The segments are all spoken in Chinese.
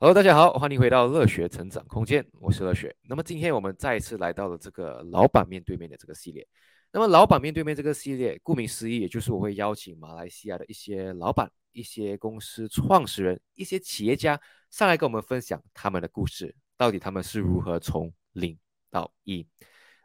Hello，大家好，欢迎回到乐学成长空间，我是乐学。那么今天我们再一次来到了这个老板面对面的这个系列。那么老板面对面这个系列，顾名思义，也就是我会邀请马来西亚的一些老板、一些公司创始人、一些企业家上来跟我们分享他们的故事，到底他们是如何从零到一。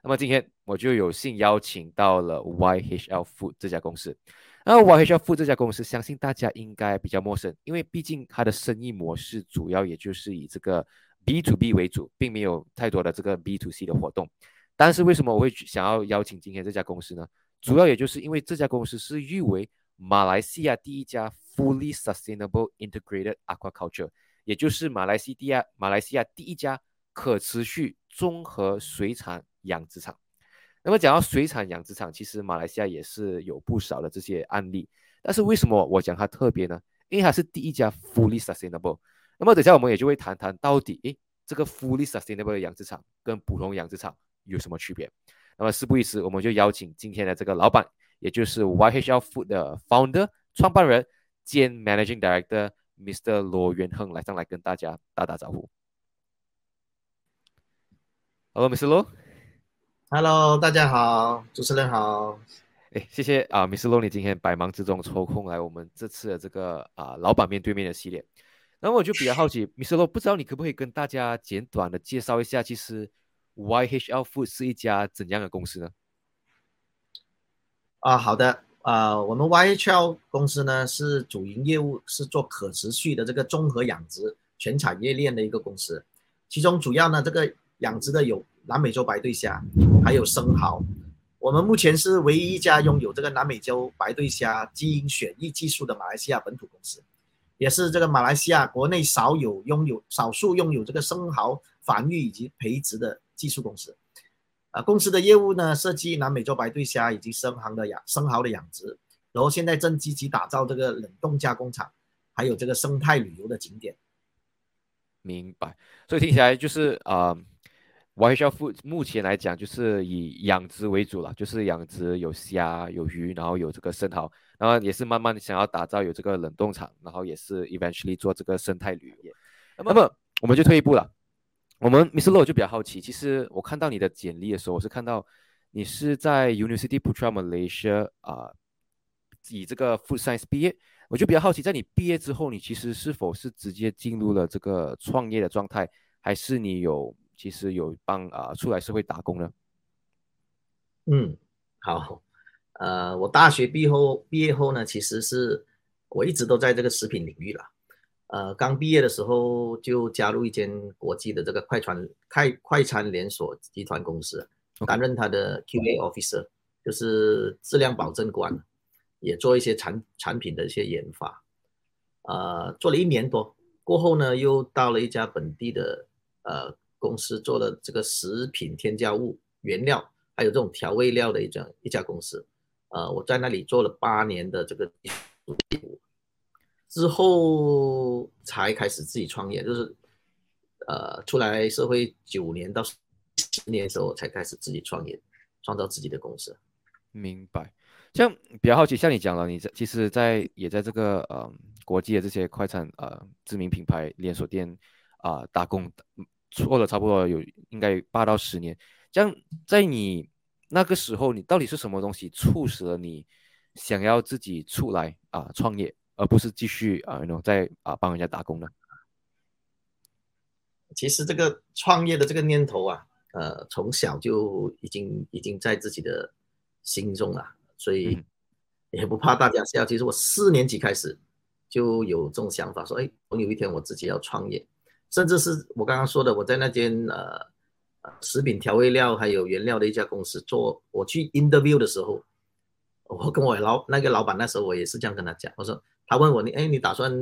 那么今天我就有幸邀请到了 YHL Food 这家公司。那 YHL Food 这家公司，相信大家应该比较陌生，因为毕竟它的生意模式主要也就是以这个 B to B 为主，并没有太多的这个 B to C 的活动。但是为什么我会想要邀请今天这家公司呢？主要也就是因为这家公司是誉为马来西亚第一家 Fully Sustainable Integrated Aquaculture，也就是马来西亚马来西亚第一家可持续综合水产养殖场。那么讲到水产养殖场，其实马来西亚也是有不少的这些案例。但是为什么我讲它特别呢？因为它是第一家 fully sustainable。那么等下我们也就会谈谈到底，诶，这个 fully sustainable 的养殖场跟普通养殖场有什么区别？那么事不宜迟，我们就邀请今天的这个老板，也就是 YHL Food 的 founder 创办人兼 managing director Mr. 罗元亨来上来跟大家打打招呼。Hello，Mr. 罗。Hello，大家好，主持人好。哎，谢谢啊，Mr. Lo，你今天百忙之中抽空来我们这次的这个啊老板面对面的系列。那么我就比较好奇，Mr. Lo，不知道你可不可以跟大家简短的介绍一下，其实 YHL Food 是一家怎样的公司呢？啊，好的，啊，我们 YHL 公司呢是主营业务是做可持续的这个综合养殖全产业链的一个公司，其中主要呢这个养殖的有。南美洲白对虾，还有生蚝，我们目前是唯一一家拥有这个南美洲白对虾基因选育技术的马来西亚本土公司，也是这个马来西亚国内少有拥有少数拥有这个生蚝繁育以及培植的技术公司。啊，公司的业务呢，涉及南美洲白对虾以及生蚝的养生蚝的养殖，然后现在正积极打造这个冷冻加工厂，还有这个生态旅游的景点。明白，所以听起来就是啊。YHL Food 目前来讲就是以养殖为主了，就是养殖有虾有鱼，然后有这个生蚝，然后也是慢慢想要打造有这个冷冻厂，然后也是 eventually 做这个生态旅游。那么我们就退一步了，我们 Mr. Lo 就比较好奇，其实我看到你的简历的时候，我是看到你是在 University Putra Malaysia 啊，以这个 Food Science 毕业，我就比较好奇，在你毕业之后，你其实是否是直接进入了这个创业的状态，还是你有？其实有帮啊出来社会打工的。嗯，好，呃，我大学毕业后毕业后呢，其实是我一直都在这个食品领域了。呃，刚毕业的时候就加入一间国际的这个快餐快快餐连锁集团公司，担任他的 QA officer，就是质量保证官，也做一些产产品的一些研发。呃，做了一年多过后呢，又到了一家本地的呃。公司做了这个食品添加物原料，还有这种调味料的一家一家公司，呃，我在那里做了八年的这个，之后才开始自己创业，就是呃出来社会九年到十年的时候才开始自己创业，创造自己的公司。明白。像比较好奇，像你讲了，你在其实，在也在这个呃国际的这些快餐呃知名品牌连锁店啊打工。做了差不多有应该八到十年，这样在你那个时候，你到底是什么东西促使了你想要自己出来啊创业，而不是继续啊那种在啊帮人家打工呢？其实这个创业的这个念头啊，呃，从小就已经已经在自己的心中了，所以 也不怕大家笑。其实我四年级开始就有这种想法，说哎，总有一天我自己要创业。甚至是我刚刚说的，我在那间呃食品调味料还有原料的一家公司做，我去 interview 的时候，我跟我老那个老板那时候我也是这样跟他讲，我说他问我你哎你打算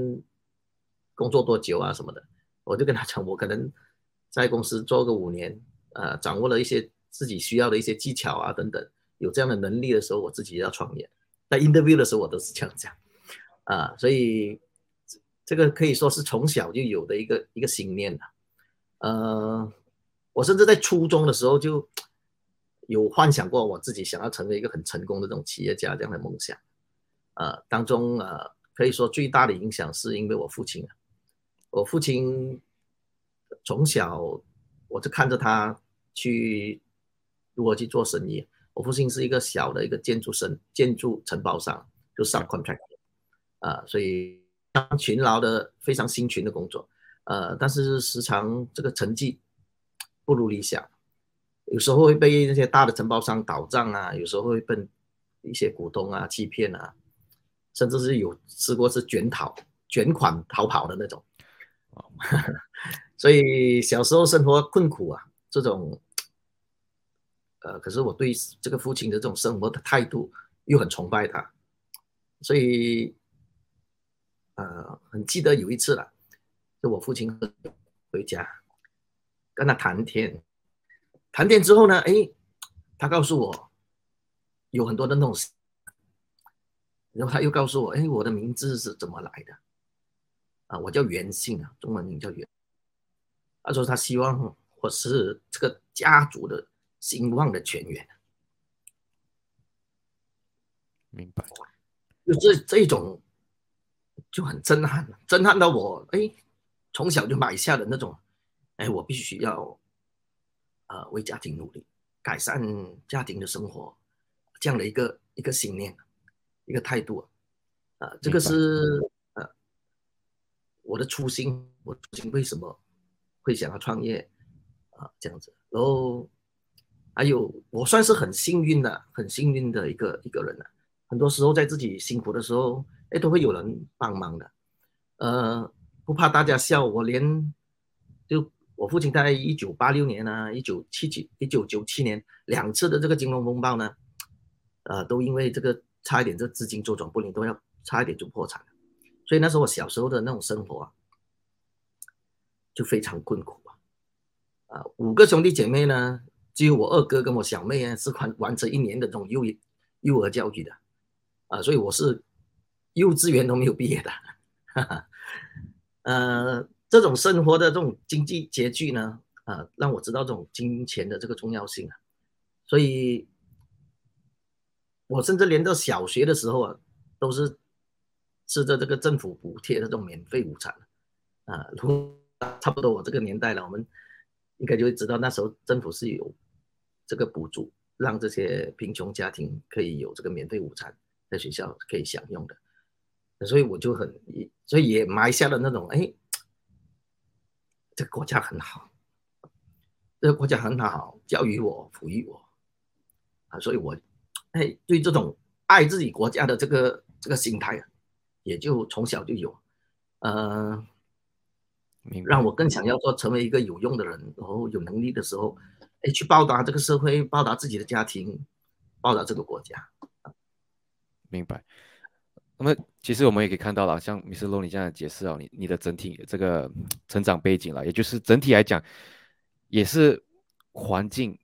工作多久啊什么的，我就跟他讲我可能在公司做个五年，呃掌握了一些自己需要的一些技巧啊等等，有这样的能力的时候，我自己要创业。在 interview 的时候我都是这样讲，啊所以。这个可以说是从小就有的一个一个信念了，呃，我甚至在初中的时候就有幻想过我自己想要成为一个很成功的这种企业家这样的梦想，呃，当中呃可以说最大的影响是因为我父亲啊，我父亲从小我就看着他去如何去做生意。我父亲是一个小的一个建筑生建筑承包商，就 subcontract，啊，所以勤劳的，非常辛勤的工作，呃，但是时常这个成绩不如理想，有时候会被那些大的承包商倒账啊，有时候会被一些股东啊欺骗啊，甚至是有试过是卷逃卷款逃跑的那种，所以小时候生活困苦啊，这种。呃，可是我对这个父亲的这种生活的态度又很崇拜他，所以呃，很记得有一次了，就我父亲回家跟他谈天，谈天之后呢，哎，他告诉我有很多的那种，然后他又告诉我，哎，我的名字是怎么来的？啊，我叫袁姓啊，中文名叫袁。他说他希望我是这个家族的。兴旺的泉源，明白？就这这一种就很震撼，震撼到我。哎，从小就买下的那种，哎，我必须要呃为家庭努力，改善家庭的生活，这样的一个一个信念，一个态度啊，这个是呃我的初心。我初心为什么会想要创业啊？这样子，然后。还有，我算是很幸运的，很幸运的一个一个人了。很多时候在自己辛苦的时候，哎，都会有人帮忙的。呃，不怕大家笑，我连就我父亲在一九八六年呢，一九七九、一九九七年两次的这个金融风暴呢，呃，都因为这个差一点这资金周转不灵，都要差一点就破产了。所以那时候我小时候的那种生活啊，就非常困苦啊。啊，五个兄弟姐妹呢。只有我二哥跟我小妹啊，是完完成一年的这种幼幼儿教育的，啊，所以我是幼稚园都没有毕业的，哈哈，呃，这种生活的这种经济拮据呢，啊，让我知道这种金钱的这个重要性啊，所以，我甚至连到小学的时候啊，都是吃着这个政府补贴的这种免费午餐，啊，差不多我这个年代了，我们。应该就会知道，那时候政府是有这个补助，让这些贫穷家庭可以有这个免费午餐在学校可以享用的。所以我就很，所以也埋下了那种，哎，这个国家很好，这个国家很好，教育我，抚育我，啊，所以我，哎，对这种爱自己国家的这个这个心态，也就从小就有，呃。让我更想要说成为一个有用的人，然后有能力的时候，哎，去报答这个社会，报答自己的家庭，报答这个国家。明白。那么，其实我们也可以看到了，像米斯洛尼这样的解释啊，你你的整体这个成长背景了，也就是整体来讲，也是环境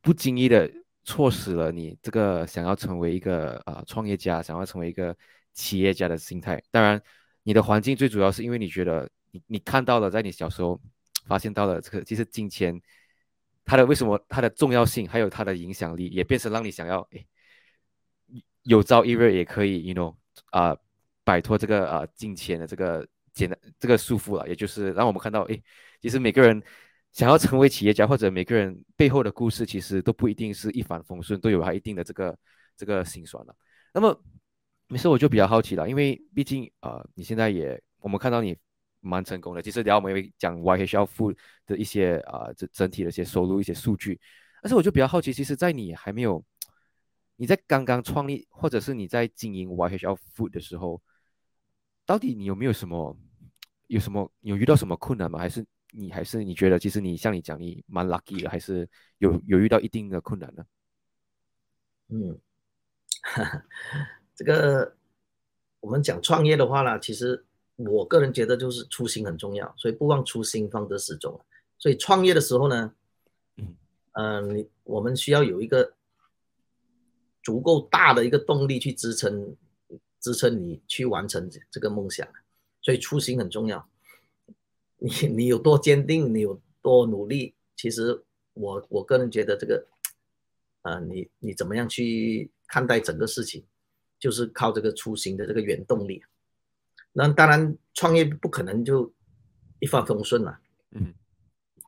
不经意的促使了你这个想要成为一个啊创业家，想要成为一个企业家的心态。当然，你的环境最主要是因为你觉得。你你看到了，在你小时候发现到了这个，其实金钱它的为什么它的重要性，还有它的影响力，也变成让你想要哎，有朝一日也可以，you know 啊，摆脱这个啊金钱的这个简单这个束缚了。也就是让我们看到，哎，其实每个人想要成为企业家，或者每个人背后的故事，其实都不一定是一帆风顺，都有它一定的这个这个心酸了。那么，没事，我就比较好奇了，因为毕竟啊，你现在也我们看到你。蛮成功的。其实，聊我们讲 YHL Food 的一些啊，整整体的一些收入、一些数据。但是，我就比较好奇，其实，在你还没有你在刚刚创立，或者是你在经营 YHL Food 的时候，到底你有没有什么有什么有遇到什么困难吗？还是你还是你觉得，其实你像你讲，你蛮 lucky 的，还是有有遇到一定的困难呢？嗯，这个我们讲创业的话呢，其实。我个人觉得就是初心很重要，所以不忘初心，方得始终。所以创业的时候呢，嗯，你我们需要有一个足够大的一个动力去支撑，支撑你去完成这个梦想。所以初心很重要。你你有多坚定，你有多努力，其实我我个人觉得这个，呃，你你怎么样去看待整个事情，就是靠这个初心的这个原动力。那当然，创业不可能就一帆风顺了。嗯，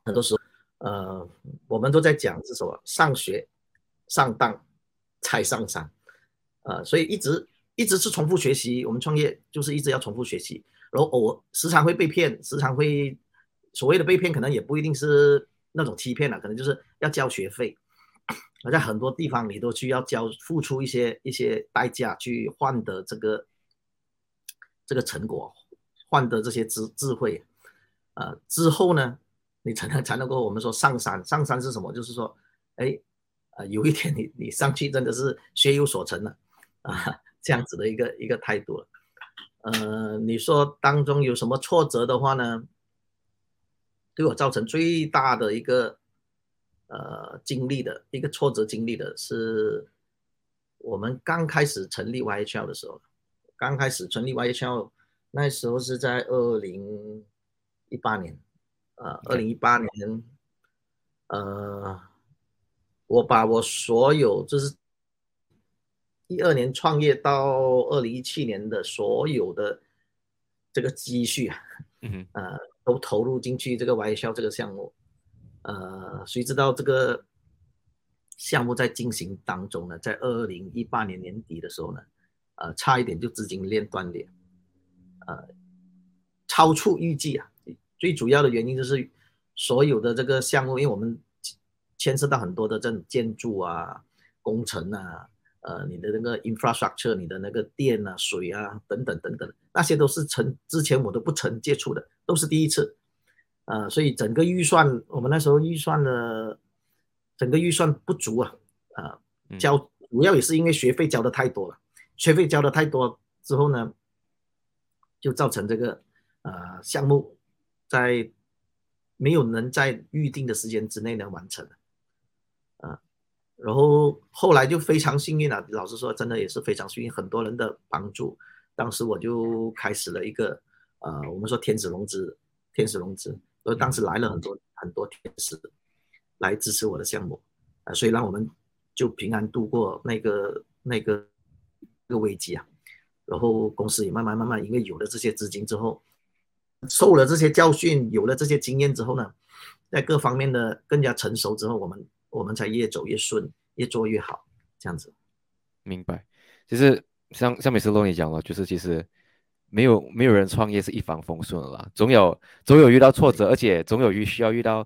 很多时候，呃，我们都在讲是什么？上学、上当、才上山，呃，所以一直一直是重复学习。我们创业就是一直要重复学习，然后偶时常会被骗，时常会所谓的被骗，可能也不一定是那种欺骗了，可能就是要交学费。而在很多地方，你都需要交付出一些一些代价去换得这个这个成果，换得这些智智慧，呃，之后呢，你才能才能够我们说上山。上山是什么？就是说，哎，啊，有一天你你上去真的是学有所成了啊，这样子的一个一个态度了。呃，你说当中有什么挫折的话呢？对我造成最大的一个。呃，经历的一个挫折，经历的是我们刚开始成立 YHL 的时候，刚开始成立 YHL，那时候是在二零一八年，呃，二零一八年，呃，我把我所有就是一二年创业到二零一七年的所有的这个积蓄啊，嗯呃，都投入进去这个 YHL 这个项目。呃，谁知道这个项目在进行当中呢？在二零一八年年底的时候呢，呃，差一点就资金链断裂，呃，超出预计啊。最主要的原因就是所有的这个项目，因为我们牵涉到很多的这种建筑啊、工程啊，呃，你的那个 infrastructure，你的那个电啊、水啊等等等等，那些都是曾之前我都不曾接触的，都是第一次。呃，所以整个预算，我们那时候预算的整个预算不足啊，啊，交主要也是因为学费交的太多了，学费交的太多之后呢，就造成这个呃项目在没有能在预定的时间之内能完成，啊，然后后来就非常幸运了，老实说，真的也是非常幸运，很多人的帮助，当时我就开始了一个呃，我们说天使融资，天使融资。呃当时来了很多很多天使来支持我的项目，啊，所以让我们就平安度过那个那个个危机啊。然后公司也慢慢慢慢，因为有了这些资金之后，受了这些教训，有了这些经验之后呢，在各方面的更加成熟之后，我们我们才越走越顺，越做越好，这样子。明白。其实像像美斯洛你讲了，就是其实。没有没有人创业是一帆风顺的啦，总有总有遇到挫折，而且总有遇需要遇到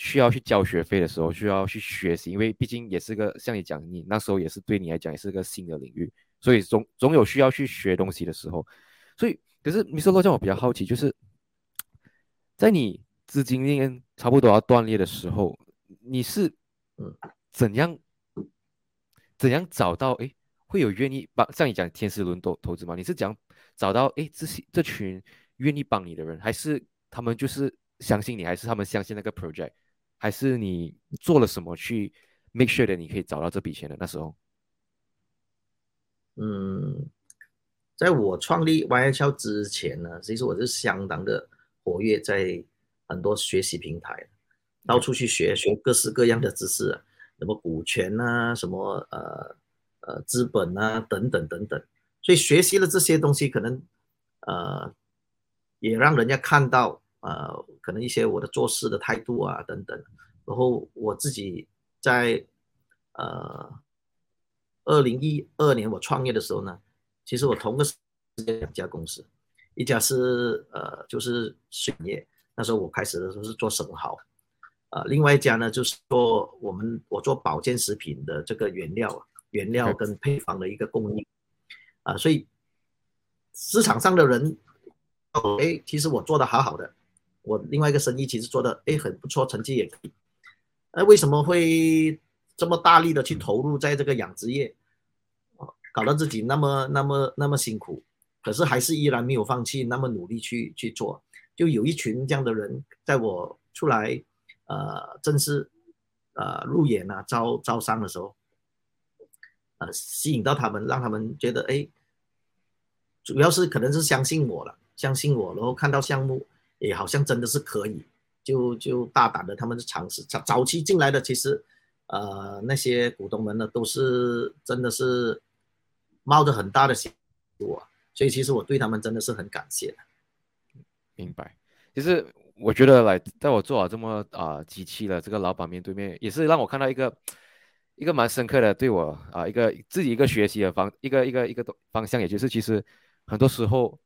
需要去交学费的时候，需要去学习，因为毕竟也是个像你讲，你那时候也是对你来讲也是个新的领域，所以总总有需要去学东西的时候。所以，可是米斯洛让我比较好奇，就是在你资金链差不多要断裂的时候，你是怎样怎样找到哎会有愿意帮像你讲天使轮投投资吗？你是讲？找到哎，这些这群愿意帮你的人，还是他们就是相信你，还是他们相信那个 project，还是你做了什么去 make sure 的你可以找到这笔钱的？那时候，嗯，在我创立 YHL 之前呢，其实我是相当的活跃在很多学习平台，到处去学学各式各样的知识，什么股权啊，什么呃呃资本啊，等等等等。所以学习了这些东西，可能，呃，也让人家看到，呃，可能一些我的做事的态度啊，等等。然后我自己在，呃，二零一二年我创业的时候呢，其实我同个时间两家公司，一家是呃就是水业，那时候我开始的时候是做生蚝，呃，另外一家呢就是做我们我做保健食品的这个原料，原料跟配方的一个供应。啊，所以市场上的人，哎，其实我做的好好的，我另外一个生意其实做的哎很不错，成绩也可以。那为什么会这么大力的去投入在这个养殖业？搞到自己那么那么那么辛苦，可是还是依然没有放弃，那么努力去去做。就有一群这样的人，在我出来呃正式呃入演啊招招商的时候。呃，吸引到他们，让他们觉得，哎，主要是可能是相信我了，相信我，然后看到项目，也好像真的是可以，就就大胆的他们去尝试。早早期进来的，其实，呃，那些股东们呢，都是真的是冒着很大的险我，所以其实我对他们真的是很感谢的。明白。其实我觉得来，在我做了这么啊几期了，这个老板面对面，也是让我看到一个一个蛮深刻的对我啊一个自己一个学习的方一个一个一个方向，也就是其实很多时候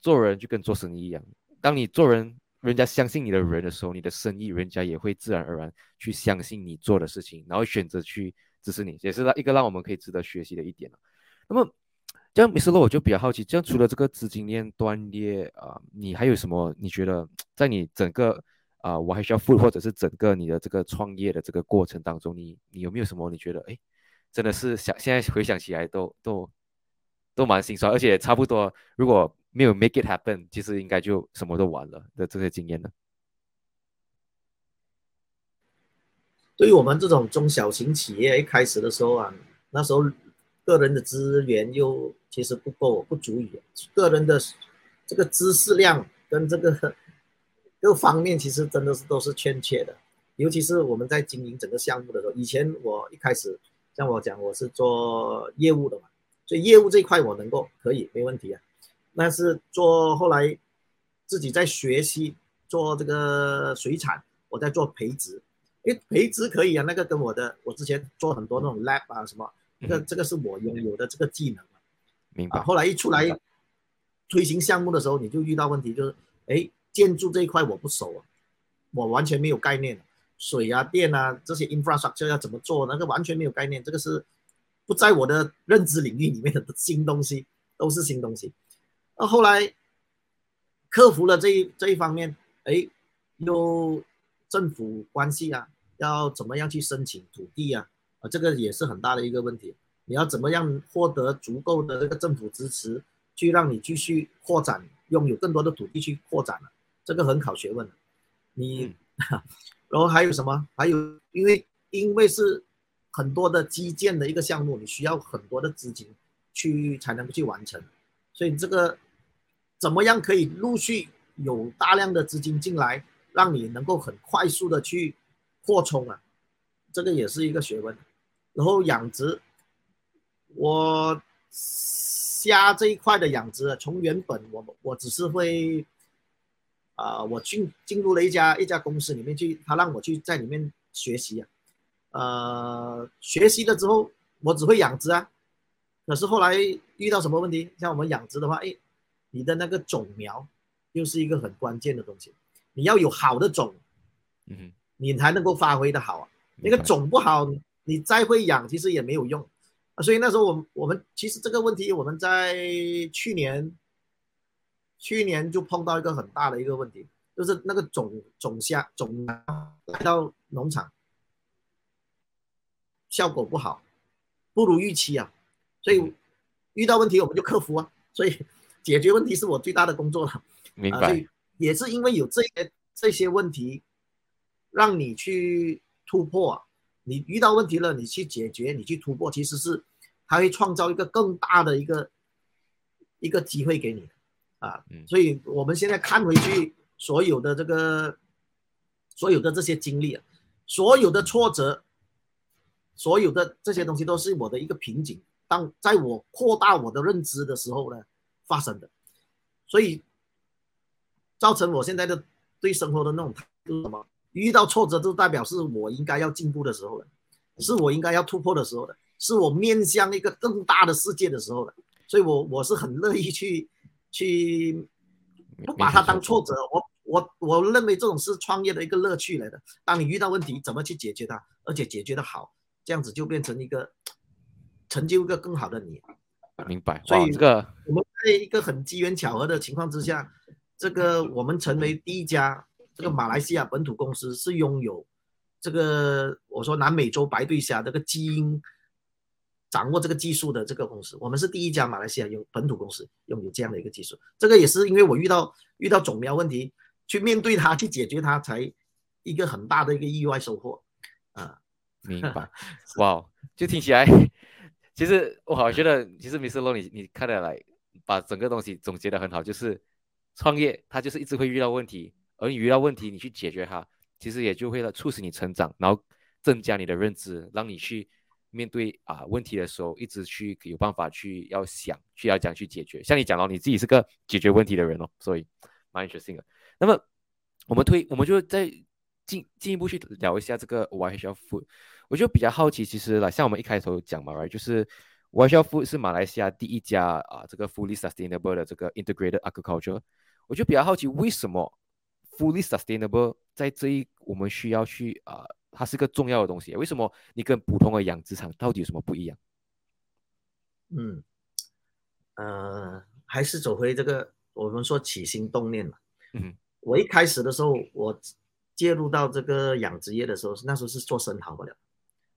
做人就跟做生意一样，当你做人，人家相信你的人的时候，你的生意人家也会自然而然去相信你做的事情，然后选择去支持你，也是一个让我们可以值得学习的一点那么。这样，Mr. Low，我就比较好奇，这样除了这个资金链断裂啊，你还有什么？你觉得在你整个啊，我还需要付，或者是整个你的这个创业的这个过程当中，你你有没有什么？你觉得哎，真的是想现在回想起来都都都蛮心酸，而且差不多如果没有 make it happen，其实应该就什么都完了的这些经验呢？对于我们这种中小型企业一开始的时候啊，那时候。个人的资源又其实不够，不足以。个人的这个知识量跟这个各方面，其实真的是都是欠缺的。尤其是我们在经营整个项目的时候，以前我一开始像我讲，我是做业务的嘛，所以业务这一块我能够可以没问题啊。但是做后来自己在学习做这个水产，我在做培植，因为，培植可以啊，那个跟我的我之前做很多那种 lab 啊什么。这个这个是我拥有的这个技能明白。后来一出来推行项目的时候，你就遇到问题，就是哎，建筑这一块我不熟啊，我完全没有概念，水啊、电啊这些 infrastructure 要怎么做，那个完全没有概念，这个是不在我的认知领域里面的新东西，都是新东西。那后来克服了这一这一方面，哎，有政府关系啊，要怎么样去申请土地啊？啊，这个也是很大的一个问题。你要怎么样获得足够的这个政府支持，去让你继续扩展，拥有更多的土地去扩展了？这个很考学问。你，然后还有什么？还有，因为因为是很多的基建的一个项目，你需要很多的资金去才能够去完成。所以这个怎么样可以陆续有大量的资金进来，让你能够很快速的去扩充啊？这个也是一个学问。然后养殖，我虾这一块的养殖，从原本我我只是会，啊，我进进入了一家一家公司里面去，他让我去在里面学习啊，呃，学习了之后，我只会养殖啊，可是后来遇到什么问题？像我们养殖的话，哎，你的那个种苗又是一个很关键的东西，你要有好的种，嗯，你才能够发挥的好啊，那个种不好。你再会养，其实也没有用啊。所以那时候，我我们其实这个问题，我们在去年，去年就碰到一个很大的一个问题，就是那个种种虾种来到农场，效果不好，不如预期啊。所以遇到问题我们就克服啊。所以 解决问题是我最大的工作了。明白。也是因为有这些这些问题，让你去突破。你遇到问题了，你去解决，你去突破，其实是它会创造一个更大的一个一个机会给你，啊，所以我们现在看回去，所有的这个所有的这些经历啊，所有的挫折，所有的这些东西都是我的一个瓶颈。当在我扩大我的认知的时候呢，发生的，所以造成我现在的对生活的那种态度什么？遇到挫折，就代表是我应该要进步的时候了，是我应该要突破的时候了，是我面向一个更大的世界的时候了。所以，我我是很乐意去去不把它当挫折。我我我认为这种是创业的一个乐趣来的。当你遇到问题，怎么去解决它，而且解决的好，这样子就变成一个成就一个更好的你。明白。所以这个我们在一个很机缘巧合的情况之下，这个我们成为第一家。这个马来西亚本土公司是拥有这个我说南美洲白对虾这个基因，掌握这个技术的这个公司，我们是第一家马来西亚有本土公司拥有这样的一个技术。这个也是因为我遇到遇到种苗问题，去面对它，去解决它，才一个很大的一个意外收获啊。明白，哇，就听起来，其实我好觉得，其实 Mr. Low，你你看得来把整个东西总结的很好，就是创业它就是一直会遇到问题。而你遇到问题，你去解决它，其实也就会促使你成长，然后增加你的认知，让你去面对啊问题的时候，一直去有办法去要想，去要讲去解决。像你讲到你自己是个解决问题的人哦，所以蛮 interesting 的。那么我们推，我们就再进进一步去聊一下这个 YHL Food。我就比较好奇，其实啦，像我们一开头讲嘛，right，就是 YHL Food 是马来西亚第一家啊，这个 fully sustainable 的这个 integrated agriculture。我就比较好奇，为什么 fully sustainable 在这一我们需要去啊，它是个重要的东西。为什么你跟普通的养殖场到底有什么不一样？嗯，呃，还是走回这个我们说起心动念嘛。嗯，我一开始的时候，我介入到这个养殖业的时候，那时候是做生蚝的。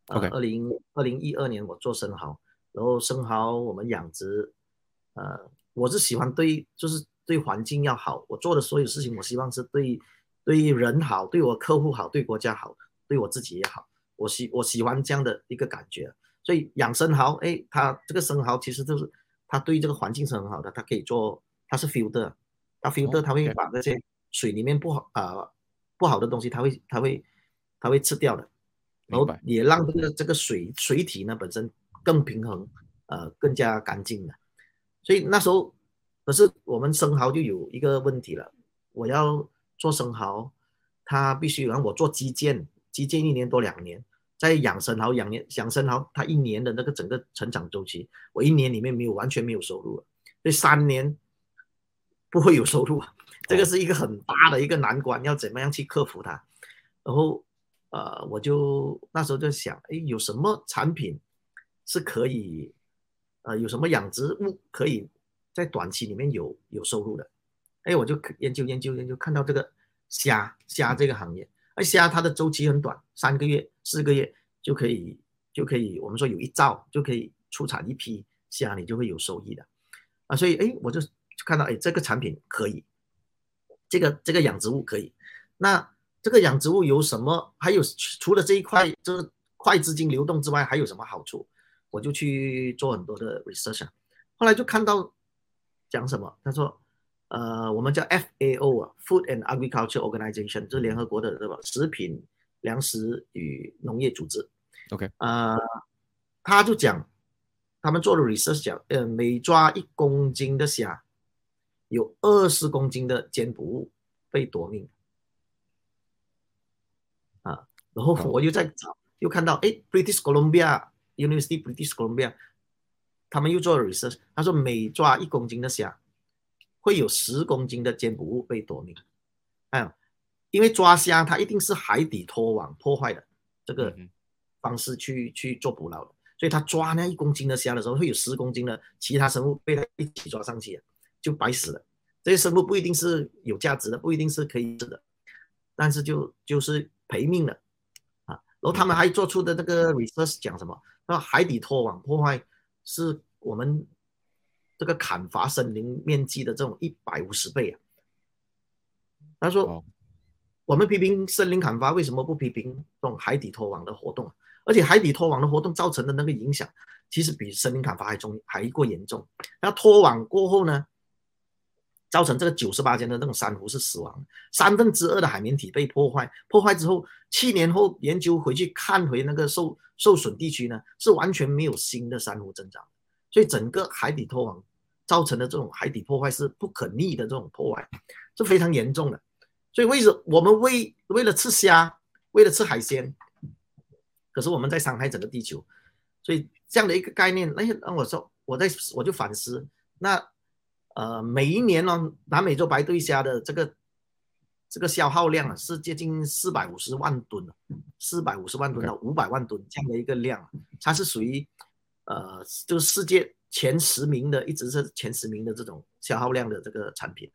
OK，二零二零一二年我做生蚝，然后生蚝我们养殖，呃，我是喜欢对，就是对环境要好。我做的所有事情，我希望是对对人好，对我客户好，对国家好，对我自己也好。我喜我喜欢这样的一个感觉。所以养生蚝，哎，它这个生蚝其实就是它对这个环境是很好的，它可以做，它是 filter，它 filter 它会把那些水里面不好啊不好的东西，它会它会它会吃掉的。然后也让这个这个水水体呢本身更平衡，呃，更加干净的。所以那时候，可是我们生蚝就有一个问题了。我要做生蚝，它必须让我做基建，基建一年多两年，在养生蚝养年养生蚝，它一年的那个整个成长周期，我一年里面没有完全没有收入，所以三年不会有收入，这个是一个很大的一个难关，要怎么样去克服它？然后。呃，我就那时候就想，哎，有什么产品是可以，呃，有什么养殖物可以在短期里面有有收入的？哎，我就研究研究研究，看到这个虾虾这个行业，哎，虾它的周期很短，三个月四个月就可以就可以，我们说有一兆就可以出产一批虾，你就会有收益的，啊，所以哎，我就看到哎，这个产品可以，这个这个养殖物可以，那。这个养殖物有什么？还有除了这一块就是快资金流动之外，还有什么好处？我就去做很多的 research，后来就看到讲什么？他说，呃，我们叫 FAO 啊，Food and Agriculture Organization，就是联合国的这个食品、粮食与农业组织。OK，呃，他就讲，他们做的 research 讲，呃，每抓一公斤的虾，有二十公斤的尖捕物被夺命。啊然后我又在找，又看到哎，British Columbia University British Columbia，他们又做了 research，他说每抓一公斤的虾，会有十公斤的坚捕物被夺命。哎，因为抓虾它一定是海底拖网破坏的这个方式去去做捕捞的，所以他抓那一公斤的虾的时候，会有十公斤的其他生物被他一起抓上去，就白死了。这些生物不一定是有价值的，不一定是可以吃的，但是就就是赔命了。然后他们还做出的这个 research 讲什么？说海底拖网破坏是我们这个砍伐森林面积的这种一百五十倍啊。他说，我们批评森林砍伐，为什么不批评这种海底拖网的活动？而且海底拖网的活动造成的那个影响，其实比森林砍伐还重还过严重。那拖网过后呢？造成这个九十八间的那种珊瑚是死亡，三分之二的海绵体被破坏。破坏之后，七年后研究回去看回那个受受损地区呢，是完全没有新的珊瑚增长。所以整个海底拖网造成的这种海底破坏是不可逆的这种破坏，是非常严重的。所以为什么我们为为了吃虾，为了吃海鲜，可是我们在伤害整个地球？所以这样的一个概念，那那我说我在我就反思那。呃，每一年呢，南美洲白对虾的这个这个消耗量啊，是接近四百五十万吨四百五十万吨到五百万吨这样的一个量，它是属于呃，就是世界前十名的，一直是前十名的这种消耗量的这个产品。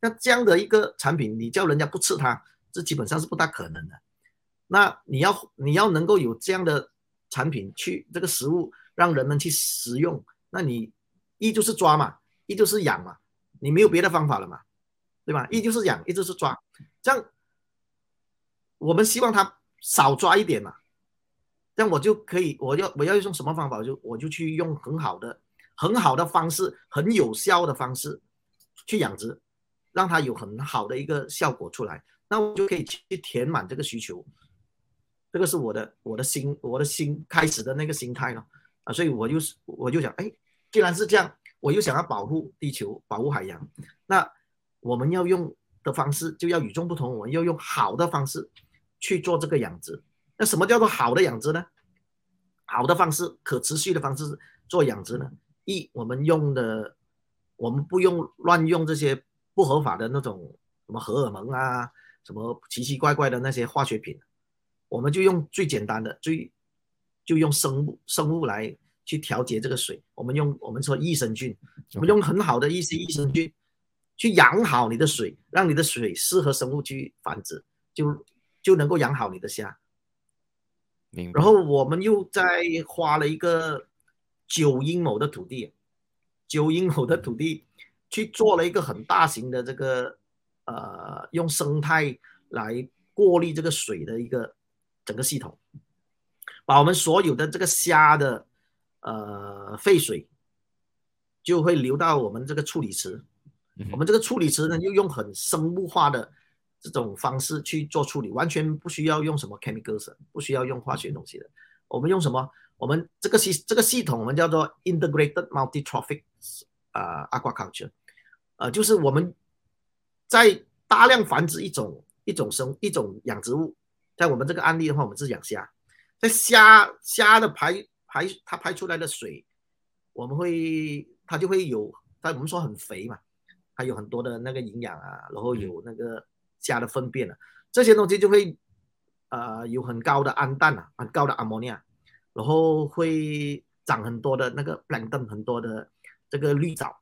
那这样的一个产品，你叫人家不吃它，这基本上是不大可能的。那你要你要能够有这样的产品去这个食物让人们去食用，那你一就是抓嘛。一就是养嘛，你没有别的方法了嘛，对吧？一就是养，一就是抓，这样我们希望他少抓一点嘛，这样我就可以，我要我要用什么方法，就我就去用很好的、很好的方式，很有效的方式去养殖，让它有很好的一个效果出来，那我就可以去填满这个需求。这个是我的我的心我的心开始的那个心态了啊，所以我就是我就想，哎，既然是这样。我又想要保护地球，保护海洋，那我们要用的方式就要与众不同，我们要用好的方式去做这个养殖。那什么叫做好的养殖呢？好的方式，可持续的方式做养殖呢？一，我们用的，我们不用乱用这些不合法的那种什么荷尔蒙啊，什么奇奇怪怪的那些化学品，我们就用最简单的，最就用生物生物来去调节这个水。我们用我们说益生菌，我们用很好的一些益生菌去养好你的水，让你的水适合生物去繁殖，就就能够养好你的虾。然后我们又在花了一个九英亩的土地，九英亩的土地去做了一个很大型的这个呃，用生态来过滤这个水的一个整个系统，把我们所有的这个虾的呃废水就会流到我们这个处理池，我们这个处理池呢又用很生物化的。这种方式去做处理，完全不需要用什么 chemicals，不需要用化学东西的。我们用什么？我们这个系这个系统，我们叫做 integrated multi-trophic 啊 aquaculture，呃，就是我们在大量繁殖一种一种生一种养殖物。在我们这个案例的话，我们是养虾，在虾虾的排排它排出来的水，我们会它就会有，它我们说很肥嘛，它有很多的那个营养啊，然后有那个。虾的粪便啊，这些东西就会，呃，有很高的氨氮啊，很高的阿摩尼亚，然后会长很多的那个 plankton，很多的这个绿藻。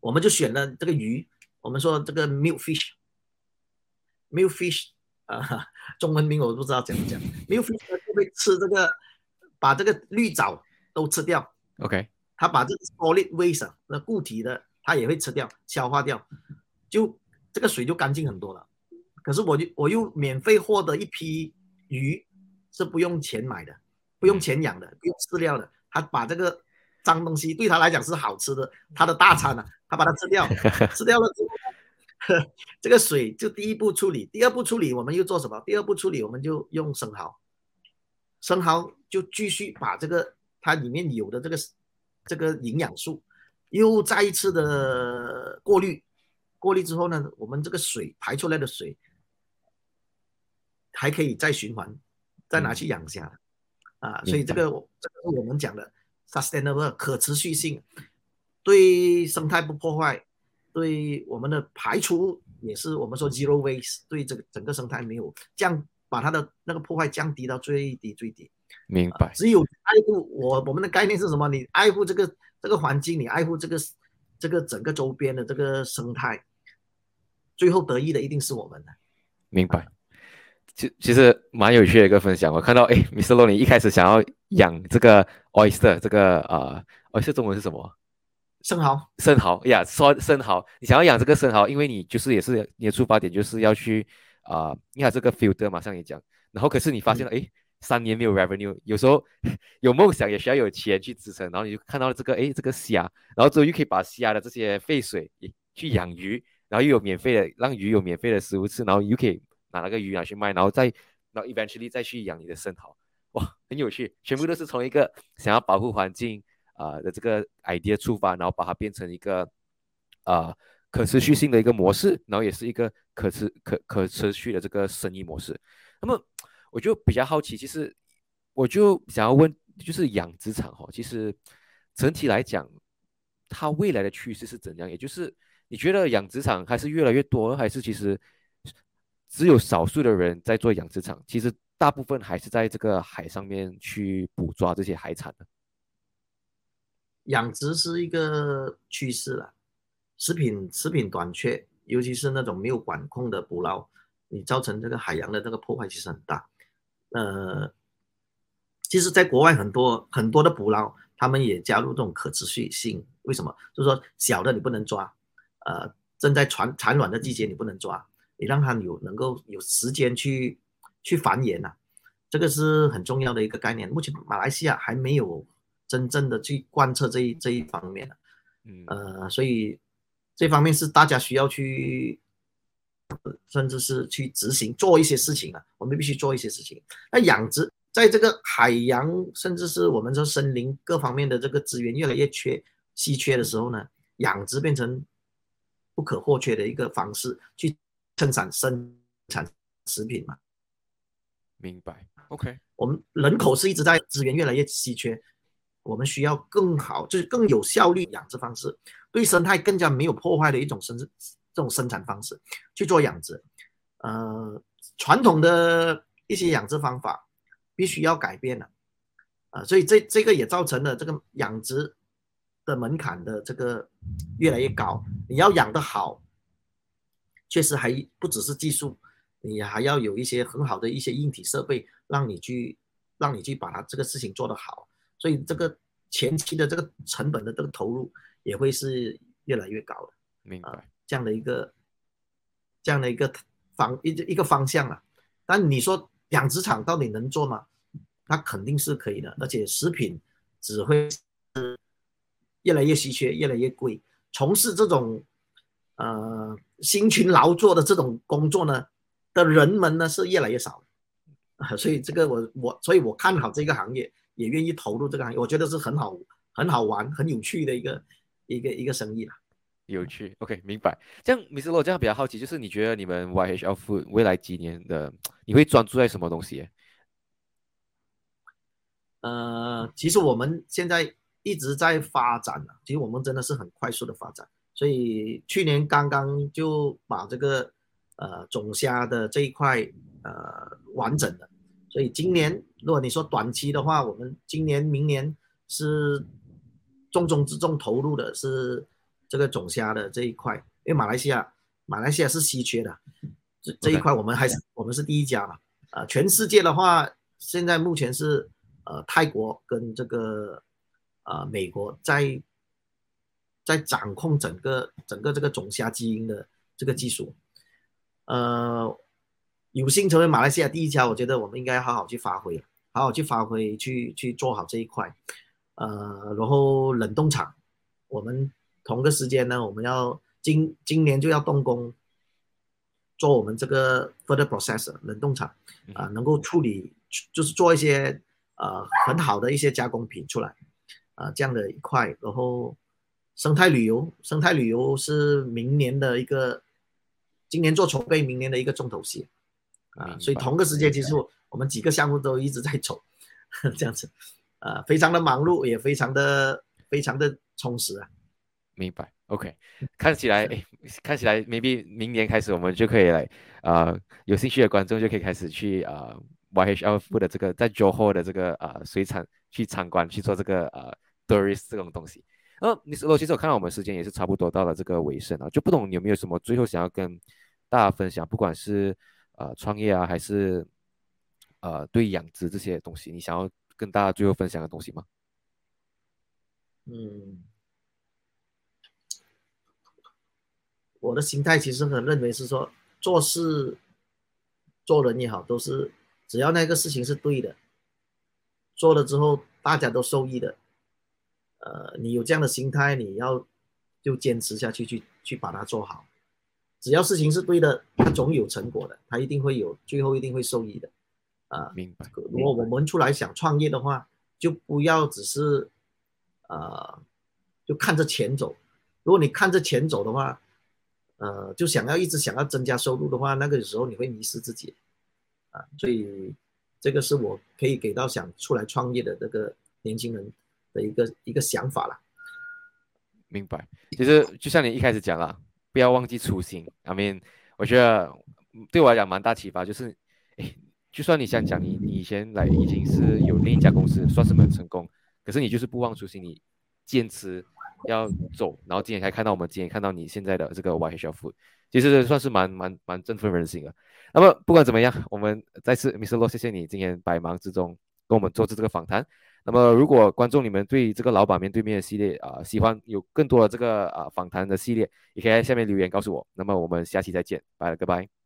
我们就选了这个鱼，我们说这个 milk fish，milk fish，啊，中文名我不知道怎么讲，milk fish 就会吃这个，把这个绿藻都吃掉。OK，它把这个 solid waste，那固体的，它也会吃掉，消化掉，就。这个水就干净很多了，可是我就我又免费获得一批鱼，是不用钱买的，不用钱养的，不用饲料的。他把这个脏东西对他来讲是好吃的，他的大餐啊，他把它吃掉，吃掉了之后，这个水就第一步处理，第二步处理我们又做什么？第二步处理我们就用生蚝，生蚝就继续把这个它里面有的这个这个营养素又再一次的过滤。过滤之后呢，我们这个水排出来的水还可以再循环，再拿去养虾，啊，所以这个这个是我们讲的 sustainable 可持续性，对生态不破坏，对我们的排除也是我们说 zero waste，对这个整个生态没有降，把它的那个破坏降低到最低最低。明白。只有爱护我我们的概念是什么？你爱护这个这个环境，你爱护这个这个整个周边的这个生态。最后得益的一定是我们的，明白。其其实蛮有趣的一个分享。我看到，哎，Mr. l o 你一开始想要养这个 oyster，这个啊，oyster 中文是什么？生蚝。生蚝呀，说生蚝，你想要养这个生蚝，因为你就是也是你的出发点就是要去啊，你看这个 filter 嘛，像你讲，然后可是你发现了，哎，三年没有 revenue，有时候 有梦想也需要有钱去支撑，然后你就看到了这个，哎，这个虾，然后之后又可以把虾的这些废水去养鱼。然后又有免费的，让鱼有免费的食物吃，然后又可以拿那个鱼拿去卖，然后再，然后 eventually 再去养你的生蚝，哇，很有趣，全部都是从一个想要保护环境啊的这个 idea 出发，然后把它变成一个啊可持续性的一个模式，然后也是一个可持可可持续的这个生意模式。那么我就比较好奇，其实我就想要问，就是养殖场哈，其实整体来讲，它未来的趋势是怎样？也就是你觉得养殖场还是越来越多，还是其实只有少数的人在做养殖场？其实大部分还是在这个海上面去捕抓这些海产的。养殖是一个趋势了，食品食品短缺，尤其是那种没有管控的捕捞，你造成这个海洋的这个破坏其实很大。呃，其实，在国外很多很多的捕捞，他们也加入这种可持续性。为什么？就是说小的你不能抓。呃，正在产产卵的季节，你不能抓，你让它有能够有时间去去繁衍呐，这个是很重要的一个概念。目前马来西亚还没有真正的去贯彻这一这一方面的，嗯，呃，所以这方面是大家需要去，甚至是去执行做一些事情啊，我们必须做一些事情。那养殖在这个海洋，甚至是我们说森林各方面的这个资源越来越缺稀缺的时候呢，养殖变成。不可或缺的一个方式去生产生产食品嘛。明白，OK。我们人口是一直在资源越来越稀缺，我们需要更好，就是更有效率养殖方式，对生态更加没有破坏的一种生这种生产方式去做养殖。呃，传统的一些养殖方法必须要改变了，啊，所以这这个也造成了这个养殖的门槛的这个越来越高。你要养得好，确实还不只是技术。你还要有一些很好的一些硬体设备，让你去，让你去把它这个事情做得好，所以这个前期的这个成本的这个投入也会是越来越高的。明白这样的一个这样的一个方一一个方向啊。但你说养殖场到底能做吗？它肯定是可以的，而且食品只会 越来越稀缺，越来越贵。从事这种呃辛勤劳作的这种工作呢？的人们呢是越来越少，所以这个我我所以我看好这个行业，也愿意投入这个行业，我觉得是很好很好玩很有趣的一个一个一个生意了。有趣，OK，明白。这样，Mr. 罗这样比较好奇，就是你觉得你们 YHL Food 未来几年的你会专注在什么东西？呃，其实我们现在一直在发展啊，其实我们真的是很快速的发展，所以去年刚刚就把这个。呃，种虾的这一块，呃，完整的，所以今年如果你说短期的话，我们今年、明年是重中之重投入的是这个种虾的这一块，因为马来西亚，马来西亚是稀缺的，这这一块我们还是我们是第一家嘛，啊，全世界的话，现在目前是呃泰国跟这个呃美国在在掌控整个整个这个种虾基因的这个技术。呃，有幸成为马来西亚第一家，我觉得我们应该好好去发挥，好好去发挥，去去做好这一块。呃，然后冷冻厂，我们同个时间呢，我们要今今年就要动工做我们这个 further processor 冷冻厂啊，能够处理就是做一些呃很好的一些加工品出来啊，这样的一块。然后生态旅游，生态旅游是明年的一个。今年做筹备，明年的一个重头戏啊，所以同个时间，其实我们几个项目都一直在走，这样子，啊，非常的忙碌，也非常的非常的充实啊。明白，OK，看起来，哎，看起来，maybe 明年开始我们就可以来，啊，有兴趣的观众就可以开始去啊，YHL 的这个在 Johor 的这个啊水产去参观，去做这个啊 tourist 这种东西。呃，你是，其实我看到我们时间也是差不多到了这个尾声啊，就不懂你有没有什么最后想要跟大家分享，不管是呃创业啊，还是呃对养殖这些东西，你想要跟大家最后分享的东西吗？嗯，我的心态其实很认为是说，做事做人也好，都是只要那个事情是对的，做了之后大家都受益的。呃，你有这样的心态，你要就坚持下去，去去把它做好。只要事情是对的，它总有成果的，它一定会有，最后一定会受益的。啊，明白。如果我们出来想创业的话，就不要只是呃，就看着钱走。如果你看着钱走的话，呃，就想要一直想要增加收入的话，那个时候你会迷失自己。啊，所以这个是我可以给到想出来创业的这个年轻人。的一个一个想法了，明白。其实就像你一开始讲了，不要忘记初心。I mean，我觉得对我来讲蛮大启发，就是，哎，就算你想讲你你以前来已经是有另一家公司，算是蛮成功，可是你就是不忘初心，你坚持要走，然后今天才看到我们今天看到你现在的这个 Y H F，其实算是蛮蛮蛮振奋人心的。那么不管怎么样，我们再次 Mr. 罗，谢谢你今天百忙之中跟我们做这这个访谈。那么，如果观众你们对这个老板面对面的系列啊，喜欢有更多的这个啊访谈的系列，也可以在下面留言告诉我。那么我们下期再见，拜了，拜拜。